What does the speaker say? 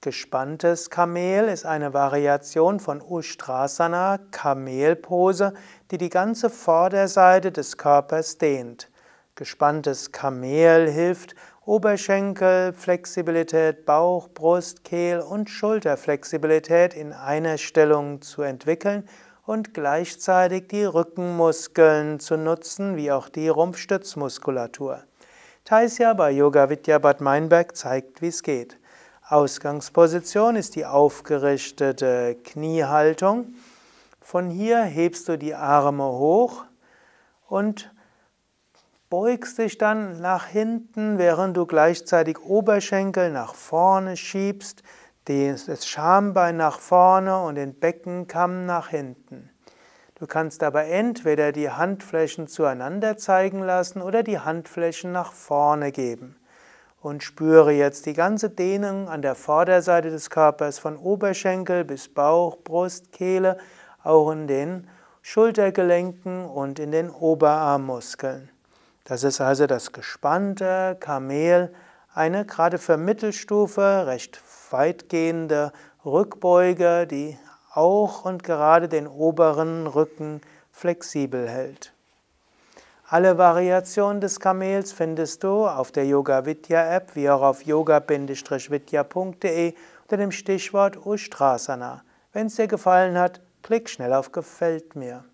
Gespanntes Kamel ist eine Variation von Ustrasana, Kamelpose, die die ganze Vorderseite des Körpers dehnt. Gespanntes Kamel hilft, Oberschenkelflexibilität, Bauch, Brust, Kehl und Schulterflexibilität in einer Stellung zu entwickeln und gleichzeitig die Rückenmuskeln zu nutzen, wie auch die Rumpfstützmuskulatur. Taisya bei Yoga Vidya Bad Meinberg zeigt, wie es geht. Ausgangsposition ist die aufgerichtete Kniehaltung. Von hier hebst du die Arme hoch und beugst dich dann nach hinten, während du gleichzeitig Oberschenkel nach vorne schiebst, das Schambein nach vorne und den Beckenkamm nach hinten. Du kannst aber entweder die Handflächen zueinander zeigen lassen oder die Handflächen nach vorne geben und spüre jetzt die ganze Dehnung an der Vorderseite des Körpers von Oberschenkel bis Bauch, Brust, Kehle, auch in den Schultergelenken und in den Oberarmmuskeln. Das ist also das gespannte Kamel, eine gerade für Mittelstufe recht weitgehende Rückbeuge, die auch und gerade den oberen Rücken flexibel hält. Alle Variationen des Kamels findest du auf der Yoga Vidya App wie auch auf yoga-vidya.de unter dem Stichwort Ustrasana. Wenn es dir gefallen hat, klick schnell auf Gefällt mir.